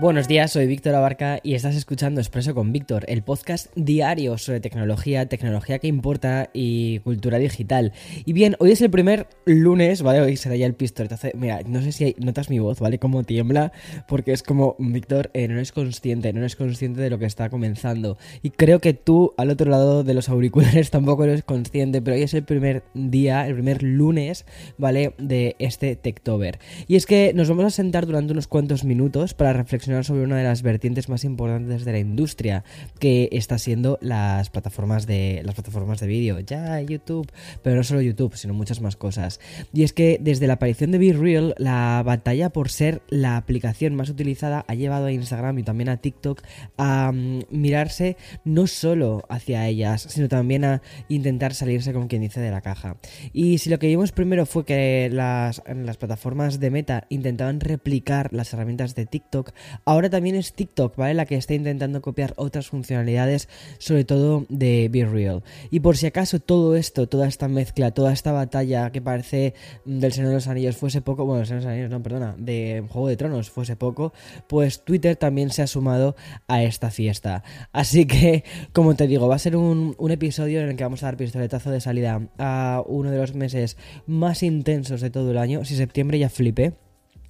Buenos días, soy Víctor Abarca y estás escuchando Expreso con Víctor, el podcast diario sobre tecnología, tecnología que importa y cultura digital. Y bien, hoy es el primer lunes, ¿vale? Hoy será ya el pistoletazo. Mira, no sé si notas mi voz, ¿vale? Como tiembla, porque es como Víctor eh, no es consciente, no es consciente de lo que está comenzando. Y creo que tú, al otro lado de los auriculares, tampoco eres consciente, pero hoy es el primer día, el primer lunes, ¿vale? De este Techtober. Y es que nos vamos a sentar durante unos cuantos minutos para reflexionar sobre una de las vertientes más importantes de la industria, que está siendo las plataformas de las plataformas de vídeo, ya YouTube, pero no solo YouTube, sino muchas más cosas. Y es que desde la aparición de Be Real, la batalla por ser la aplicación más utilizada ha llevado a Instagram y también a TikTok a mm, mirarse no solo hacia ellas, sino también a intentar salirse con quien dice de la caja. Y si lo que vimos primero fue que las, las plataformas de Meta intentaban replicar las herramientas de TikTok, Ahora también es TikTok, ¿vale? La que está intentando copiar otras funcionalidades, sobre todo de Be Real. Y por si acaso todo esto, toda esta mezcla, toda esta batalla que parece del Señor de los Anillos fuese poco, bueno, Señor de los Anillos, no, perdona, de Juego de Tronos fuese poco, pues Twitter también se ha sumado a esta fiesta. Así que, como te digo, va a ser un, un episodio en el que vamos a dar pistoletazo de salida a uno de los meses más intensos de todo el año. Si septiembre ya flipé.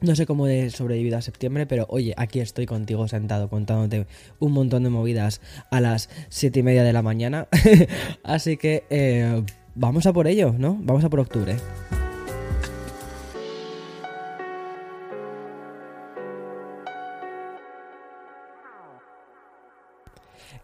No sé cómo he sobrevivido a septiembre, pero oye, aquí estoy contigo sentado contándote un montón de movidas a las siete y media de la mañana. Así que eh, vamos a por ello, ¿no? Vamos a por octubre.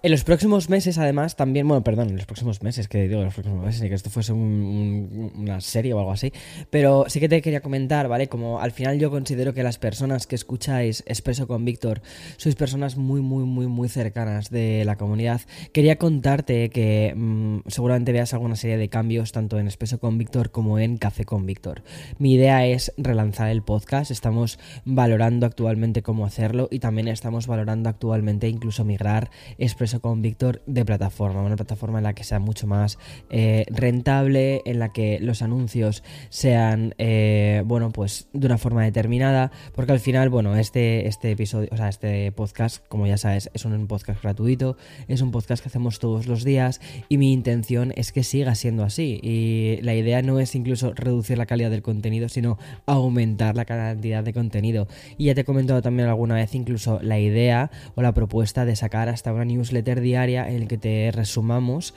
En los próximos meses, además, también, bueno, perdón, en los próximos meses, que digo, en los próximos meses, que esto fuese una serie o algo así, pero sí que te quería comentar, ¿vale? Como al final yo considero que las personas que escucháis Expreso con Víctor sois personas muy, muy, muy, muy cercanas de la comunidad. Quería contarte que mm, seguramente veas alguna serie de cambios tanto en Expreso con Víctor como en Café con Víctor. Mi idea es relanzar el podcast, estamos valorando actualmente cómo hacerlo y también estamos valorando actualmente incluso migrar Expreso con Víctor de plataforma, una plataforma en la que sea mucho más eh, rentable, en la que los anuncios sean, eh, bueno, pues de una forma determinada, porque al final, bueno, este, este episodio, o sea, este podcast, como ya sabes, es un podcast gratuito, es un podcast que hacemos todos los días y mi intención es que siga siendo así y la idea no es incluso reducir la calidad del contenido, sino aumentar la cantidad de contenido. Y ya te he comentado también alguna vez incluso la idea o la propuesta de sacar hasta una newsletter diaria en el que te resumamos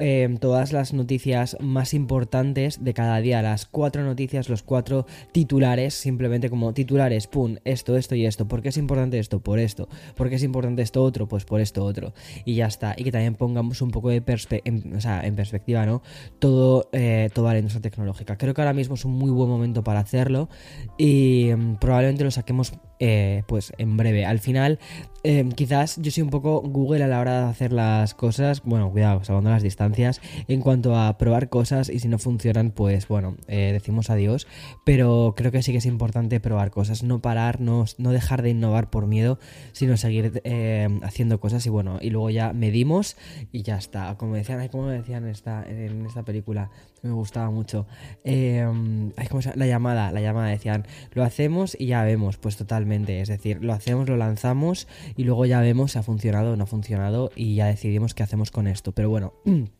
eh, todas las noticias más importantes de cada día, las cuatro noticias, los cuatro titulares, simplemente como titulares, pum, esto, esto y esto. ¿Por qué es importante esto? Por esto. ¿Por qué es importante esto otro? Pues por esto otro. Y ya está. Y que también pongamos un poco de sea, en perspectiva, ¿no? Todo, eh, toda la industria tecnológica. Creo que ahora mismo es un muy buen momento para hacerlo y mm, probablemente lo saquemos eh, pues en breve. Al final, eh, quizás yo soy un poco Google a la hora de hacer las cosas. Bueno, cuidado, salvando las distancias. En cuanto a probar cosas y si no funcionan, pues bueno, eh, decimos adiós. Pero creo que sí que es importante probar cosas. No parar, no, dejar de innovar por miedo, sino seguir haciendo cosas y bueno, y luego ya medimos y ya está. Como decían, como decían esta, en esta película, me gustaba mucho. La llamada, la llamada decían, lo hacemos y ya vemos, pues total es decir, lo hacemos, lo lanzamos y luego ya vemos si ha funcionado o no ha funcionado y ya decidimos qué hacemos con esto. Pero bueno.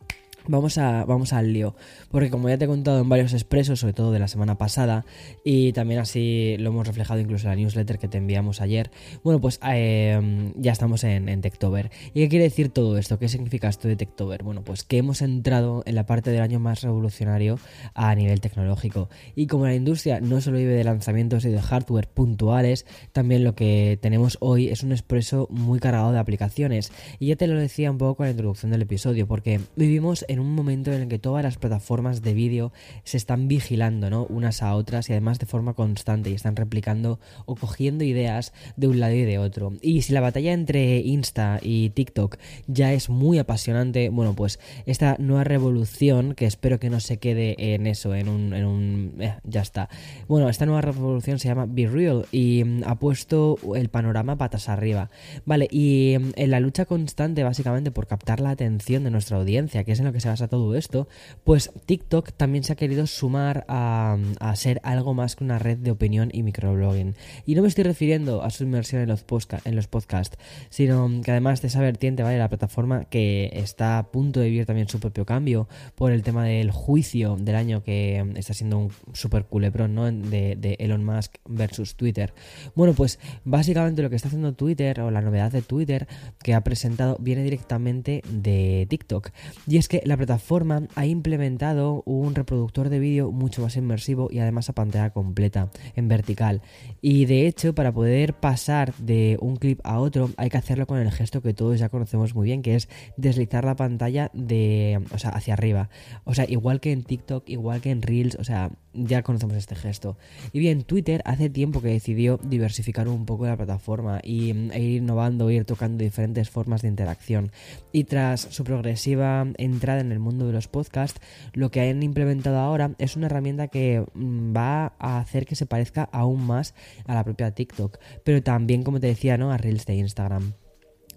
Vamos, a, vamos al lío, porque como ya te he contado en varios expresos, sobre todo de la semana pasada, y también así lo hemos reflejado incluso en la newsletter que te enviamos ayer, bueno, pues em, ya estamos en, en Techtober. ¿Y qué quiere decir todo esto? ¿Qué significa esto de Techtober? Bueno, pues que hemos entrado en la parte del año más revolucionario a nivel tecnológico. Y como la industria no solo vive de lanzamientos y de hardware puntuales, también lo que tenemos hoy es un expreso muy cargado de aplicaciones. Y ya te lo decía un poco en la introducción del episodio, porque vivimos en en un momento en el que todas las plataformas de vídeo se están vigilando, ¿no? Unas a otras y además de forma constante y están replicando o cogiendo ideas de un lado y de otro. Y si la batalla entre Insta y TikTok ya es muy apasionante, bueno, pues esta nueva revolución, que espero que no se quede en eso, en un... En un eh, ya está. Bueno, esta nueva revolución se llama Be Real y mm, ha puesto el panorama patas arriba. Vale, y mm, en la lucha constante básicamente por captar la atención de nuestra audiencia, que es en lo que se basa todo esto, pues TikTok también se ha querido sumar a, a ser algo más que una red de opinión y microblogging. Y no me estoy refiriendo a su inmersión en los, en podcasts, sino que además de esa vertiente, ¿vale? La plataforma que está a punto de vivir también su propio cambio por el tema del juicio del año que está siendo un super culebrón, ¿no? De, de Elon Musk versus Twitter. Bueno, pues básicamente lo que está haciendo Twitter o la novedad de Twitter que ha presentado viene directamente de TikTok. Y es que la plataforma ha implementado un reproductor de vídeo mucho más inmersivo y además a pantalla completa, en vertical. Y de hecho, para poder pasar de un clip a otro, hay que hacerlo con el gesto que todos ya conocemos muy bien, que es deslizar la pantalla de, o sea, hacia arriba. O sea, igual que en TikTok, igual que en Reels, o sea, ya conocemos este gesto. Y bien, Twitter hace tiempo que decidió diversificar un poco la plataforma y, e ir innovando, ir tocando diferentes formas de interacción. Y tras su progresiva entrada en el mundo de los podcasts, lo que han implementado ahora es una herramienta que mm, va a hacer que se parezca aún más a la propia TikTok, pero también, como te decía, ¿no? a Reels de Instagram.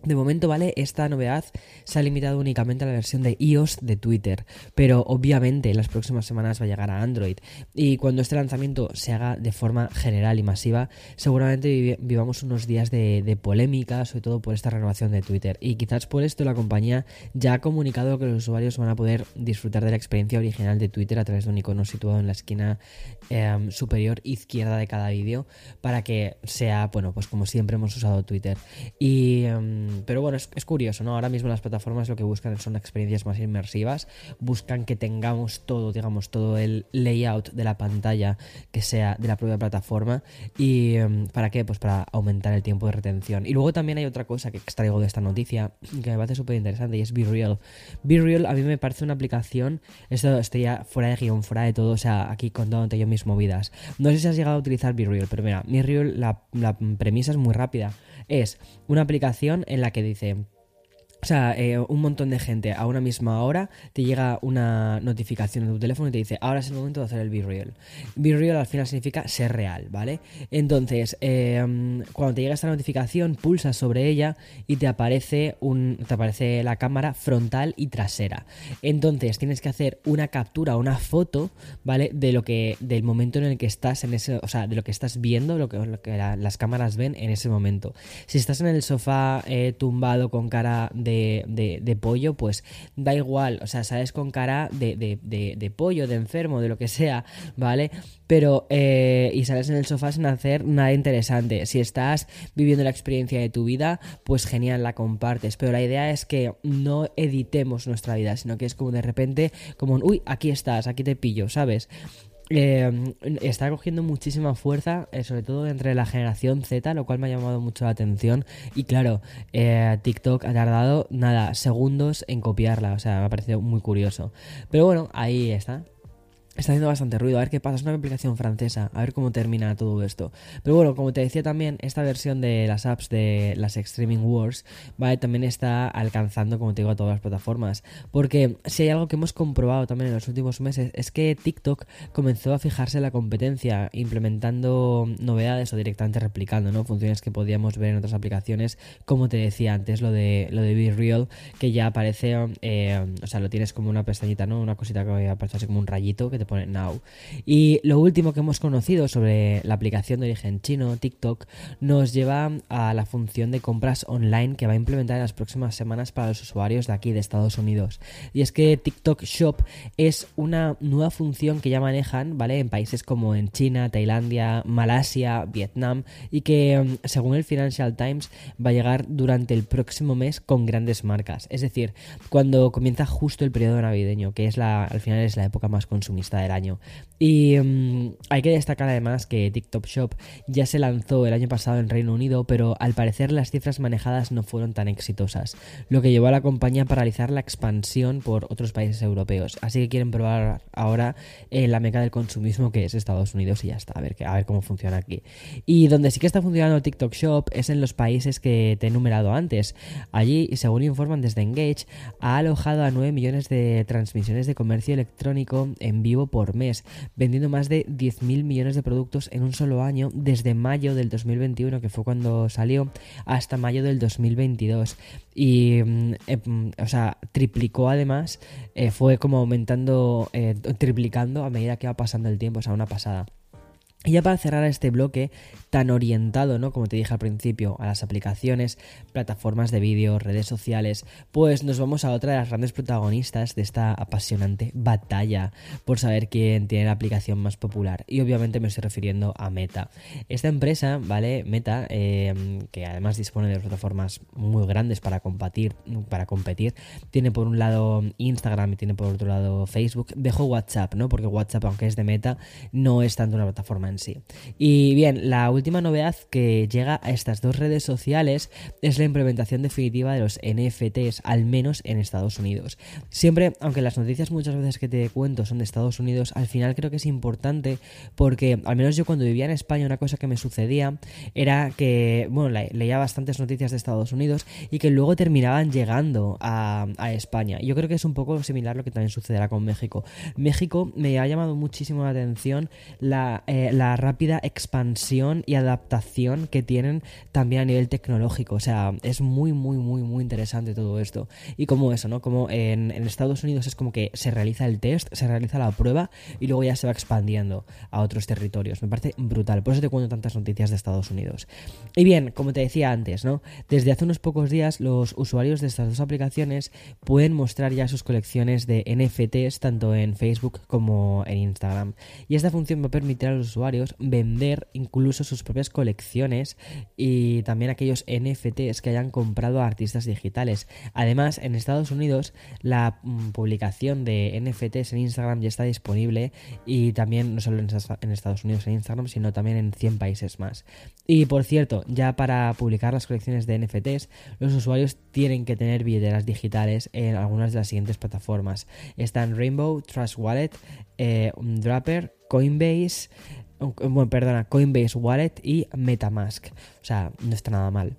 De momento, ¿vale? Esta novedad se ha limitado únicamente a la versión de iOS de Twitter, pero obviamente en las próximas semanas va a llegar a Android. Y cuando este lanzamiento se haga de forma general y masiva, seguramente vivamos unos días de, polémica, sobre todo por esta renovación de Twitter. Y quizás por esto la compañía ya ha comunicado que los usuarios van a poder disfrutar de la experiencia original de Twitter a través de un icono situado en la esquina em, superior izquierda de cada vídeo, para que sea, bueno, pues como siempre hemos usado Twitter. Y. Em, pero bueno, es, curioso, ¿no? Ahora mismo las plataformas lo que buscan son experiencias más inmersivas, buscan que tengamos todo, digamos, todo el layout de la pantalla que sea de la propia plataforma. ¿Y em, para qué? Pues para aumentar el tiempo de retención. Y luego también hay otra cosa que extraigo de esta noticia que me parece súper interesante y es Be Real. Be Real a mí me parece una aplicación, esto estoy ya fuera de guion, fuera de todo, o sea, aquí contándote yo mis movidas. No sé si has llegado a utilizar Be Real, pero mira, Be Real, la, la premisa es muy rápida. Es una aplicación en la que dice o sea, eh, un montón de gente a una misma hora te llega una notificación en tu teléfono y te dice, ahora es el momento de hacer el Be Real. Be Real al final significa ser real, ¿vale? Entonces, em, cuando te llega esta notificación, pulsas sobre ella y te aparece, un, te aparece la cámara frontal y trasera. Entonces, tienes que hacer una captura, una foto, ¿vale? De lo que, del momento en el que estás en ese, o sea, de lo que estás viendo, lo que, las cámaras ven en ese momento. Si estás en el sofá eh, tumbado con cara de pollo, pues da igual, o sea, sales con cara de, de, pollo, de enfermo, de lo que sea, ¿vale? Pero, eh, y sales en el sofá sin hacer nada interesante. Si estás viviendo la experiencia de tu vida, pues genial, la compartes. Pero la idea es que no editemos nuestra vida, sino que es como de repente, como un, uy, aquí estás, aquí te pillo, ¿sabes? Eh, está cogiendo muchísima fuerza, eh, sobre todo entre la generación Z, lo cual me ha llamado mucho la atención. Y claro, eh, TikTok ha tardado nada, segundos en copiarla, o sea, me ha parecido muy curioso. Pero bueno, ahí está está haciendo bastante ruido. A ver qué pasa. Es una aplicación francesa. A ver cómo termina todo esto. Pero bueno, como te decía también, esta versión de las apps de las Streaming Wars, ¿vale? También está alcanzando, como te digo, a todas las plataformas. Porque si hay algo que hemos comprobado también en los últimos meses, es que TikTok comenzó a fijarse en la competencia, implementando novedades o directamente replicando, ¿no? Funciones que podíamos ver en otras aplicaciones. Como te decía antes, lo de, lo de Be Real, que ya aparece, eh, o sea, lo tienes como una pestañita, ¿no? Una cosita que aparece así como un rayito que te pone Now. Y lo último que hemos conocido sobre la aplicación de origen chino, TikTok, nos lleva a la función de compras online que va a implementar en las próximas semanas para los usuarios de aquí, de Estados Unidos. Y es que TikTok Shop es una nueva función que ya manejan, ¿vale? En países como en China, Tailandia, Malasia, Vietnam, y que, mm, según el Financial Times, va a llegar durante el próximo mes con grandes marcas. Es decir, cuando comienza justo el periodo navideño, que es la, al final es la época más consumista del año. Y mm, hay que destacar además que TikTok Shop ya se lanzó el año pasado en Reino Unido, pero al parecer las cifras manejadas no fueron tan exitosas, lo que llevó a la compañía a paralizar la expansión por otros países europeos. Así que quieren probar ahora eh, la meca del consumismo que es Estados Unidos y ya está, a ver, a ver cómo funciona aquí. Y donde sí que está funcionando TikTok Shop es en los países que te he enumerado antes. Allí, según informan desde Engage, ha alojado a 9 millones de transmisiones de comercio electrónico en vivo por mes, vendiendo más de 10.000 millones de productos en un solo año desde mayo del 2021, que fue cuando salió, hasta mayo del 2022. Y, mm, mm, o sea, triplicó además, eh, fue como aumentando, eh, triplicando a medida que va pasando el tiempo, o sea, una pasada. Y ya para cerrar este bloque tan orientado, ¿no? Como te dije al principio, a las aplicaciones, plataformas de vídeo, redes sociales, pues nos vamos a otra de las grandes protagonistas de esta apasionante batalla por saber quién tiene la aplicación más popular. Y obviamente me estoy refiriendo a Meta. Esta empresa, ¿vale? Meta, eh, que además dispone de plataformas muy grandes para competir, para competir, tiene por un lado Instagram y tiene por otro lado Facebook. Dejo WhatsApp, ¿no? Porque WhatsApp, aunque es de Meta, no es tanto una plataforma sí. Y bien, la última novedad que llega a estas dos redes sociales es la implementación definitiva de los NFTs, al menos en Estados Unidos. Siempre, aunque las noticias muchas veces que te cuento son de Estados Unidos, al final creo que es importante porque, al menos yo cuando vivía en España, una cosa que me sucedía era que, bueno, leía bastantes noticias de Estados Unidos y que luego terminaban llegando a, España. Yo creo que es un poco similar lo que también sucederá con México. México me ha llamado muchísimo la atención la, eh, la rápida expansión y adaptación que tienen también a nivel tecnológico. O sea, es muy, muy, muy, muy interesante todo esto. Y como eso, ¿no? Como en, Estados Unidos es como que se realiza el test, se realiza la prueba y luego ya se va expandiendo a otros territorios. Me parece brutal. Por eso te cuento tantas noticias de Estados Unidos. Y bien, como te decía antes, ¿no? Desde hace unos pocos días los usuarios de estas dos aplicaciones pueden mostrar ya sus colecciones de NFTs tanto en Facebook como en Instagram. Y esta función va a permitir a los vender incluso sus propias colecciones y también aquellos NFTs que hayan comprado artistas digitales. Además, en Estados Unidos la mm, publicación de NFTs en Instagram ya está disponible y también no solo en Estados Unidos en Instagram, sino también en 100 países más. Y por cierto, ya para publicar las colecciones de NFTs, los usuarios tienen que tener billeteras digitales en algunas de las siguientes plataformas. Están Rainbow, Trust Wallet, eh, Draper, Coinbase, bueno, perdona, Coinbase Wallet y Metamask. O sea, no está nada mal.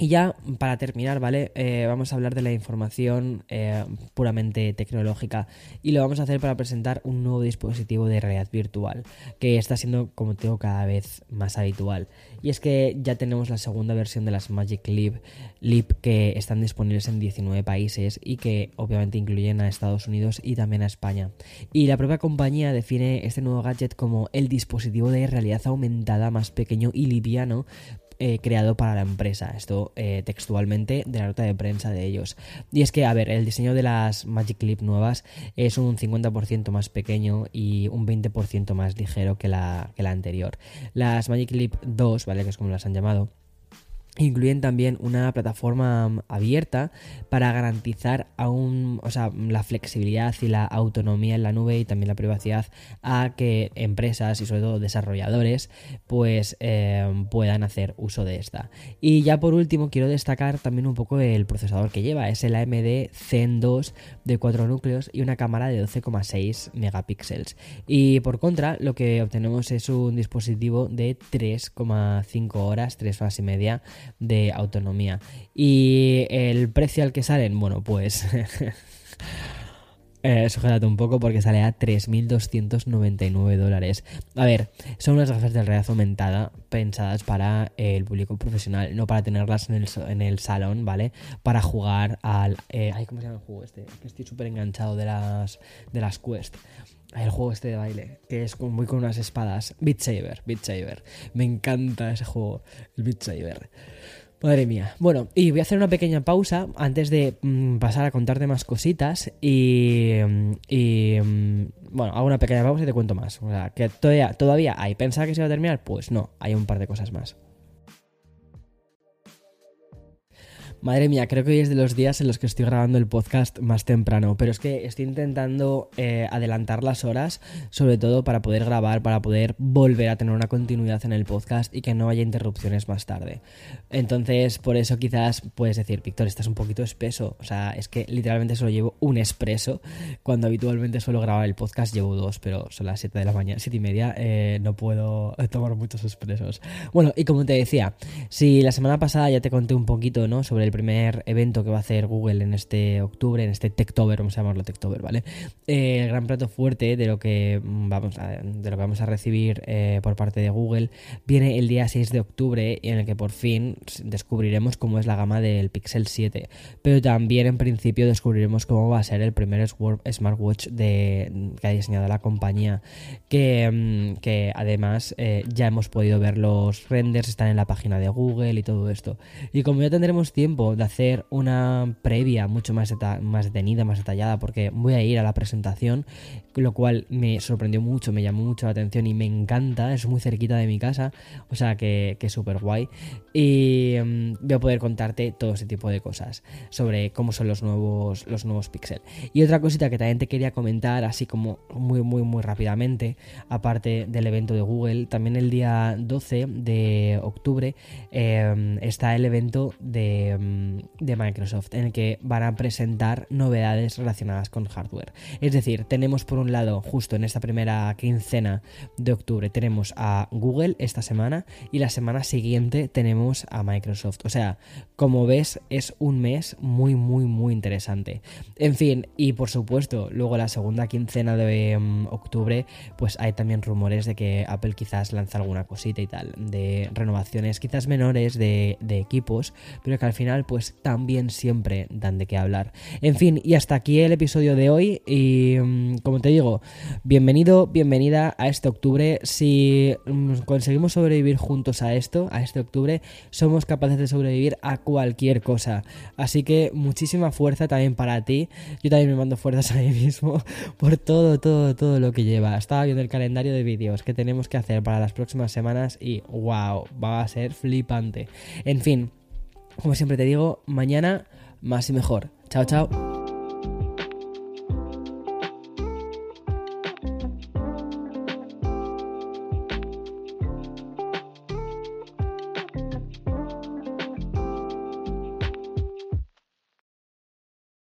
Y ya para terminar, ¿vale? Eh, vamos a hablar de la información eh, puramente tecnológica y lo vamos a hacer para presentar un nuevo dispositivo de realidad virtual que está siendo, como te digo, cada vez más habitual. Y es que ya tenemos la segunda versión de las Magic Leap, Leap que están disponibles en 19 países y que obviamente incluyen a Estados Unidos y también a España. Y la propia compañía define este nuevo gadget como el dispositivo de realidad aumentada más pequeño y liviano eh, creado para la empresa. Esto eh, textualmente de la nota de prensa de ellos. Y es que, a ver, el diseño de las Magic Clip nuevas es un 50% más pequeño y un 20% más ligero que la, que la anterior. Las Magic Clip 2, ¿vale? Que es como las han llamado Incluyen también una plataforma mm, abierta para garantizar aún, o sea, la flexibilidad y la autonomía en la nube y también la privacidad a que empresas y sobre todo desarrolladores pues eh, puedan hacer uso de esta. Y ya por último quiero destacar también un poco el procesador que lleva. Es el AMD Zen 2 de 4 núcleos y una cámara de 12,6 megapíxeles. Y por contra lo que obtenemos es un dispositivo de 3,5 horas, 3 horas y media de autonomía. Y el precio al que salen, bueno, pues... eh, un poco porque sale a 3.299 dólares. A ver, son unas gafas de realidad aumentada pensadas para el público profesional, no para tenerlas en el, en el salón, ¿vale? Para jugar al... Eh, ay, ¿Cómo se llama el juego este? Estoy súper enganchado de las, de las Quest. El juego este de baile, que es muy con unas espadas. Beat Saber, Beat Saber. Me encanta ese juego, el Beat Saber. Madre mía. Bueno, y voy a hacer una pequeña pausa antes de mm, pasar a contarte más cositas. Y, mm, y mm, bueno, hago una pequeña pausa y te cuento más. O sea, que todavía, todavía hay. ¿Pensaba que se iba a terminar? Pues no, hay un par de cosas más. Madre mía, creo que hoy es de los días en los que estoy grabando el podcast más temprano, pero es que estoy intentando eh, adelantar las horas, sobre todo para poder grabar, para poder volver a tener una continuidad en el podcast y que no haya interrupciones más tarde. Entonces, por eso quizás puedes decir, Víctor, estás un poquito espeso. O sea, es que literalmente solo llevo un expreso, cuando habitualmente suelo grabar el podcast llevo dos, pero son las 7 de la mañana, 7 y media, eh, no puedo tomar muchos expresos. Bueno, y como te decía, si la semana pasada ya te conté un poquito, ¿no? Sobre primer evento que va a hacer Google en este octubre, en este Techtober, vamos a llamarlo Techtober, ¿vale? Eh, el gran plato fuerte de lo que vamos a, de lo que vamos a recibir eh, por parte de Google viene el día 6 de octubre en el que por fin descubriremos cómo es la gama del Pixel 7, pero también en principio descubriremos cómo va a ser el primer smartwatch que ha diseñado la compañía, que, mm, que además eh, ya hemos podido ver los renders, están en la página de Google y todo esto. Y como ya tendremos tiempo de hacer una previa mucho más, más detenida, más detallada, porque voy a ir a la presentación, lo cual me sorprendió mucho, me llamó mucho la atención y me encanta, es muy cerquita de mi casa, o sea que, que súper guay. Y mm, voy a poder contarte todo ese tipo de cosas sobre cómo son los nuevos, los nuevos Pixel. Y otra cosita que también te quería comentar, así como muy, muy, muy rápidamente, aparte del evento de Google, también el día 12 de octubre em, está el evento de, em, de Microsoft en el que van a presentar novedades relacionadas con hardware. Es decir, tenemos por un lado, justo en esta primera quincena de octubre, tenemos a Google esta semana y la semana siguiente tenemos a Microsoft. O sea, como ves, es un mes muy, muy, muy interesante. En fin, y por supuesto, luego la segunda quincena de em, octubre, pues hay también rumores de que Apple quizás lanza alguna cosita y tal, de renovaciones quizás menores de equipos, pero que al final, pues también siempre dan de qué hablar. En fin, y hasta aquí el episodio de hoy. Y em, como te digo, bienvenido, bienvenida a este octubre. Si mm, conseguimos sobrevivir juntos a esto, a este octubre, somos capaces de sobrevivir a cualquier cosa. Así que muchísima fuerza también para ti. Yo también me mando fuerzas a mí mismo por todo, todo, todo lo que lleva. Estaba viendo el calendario de vídeos que tenemos que hacer para las próximas semanas y wow, va a ser flipante. En fin, como siempre te digo, mañana más y mejor. Chao, chao.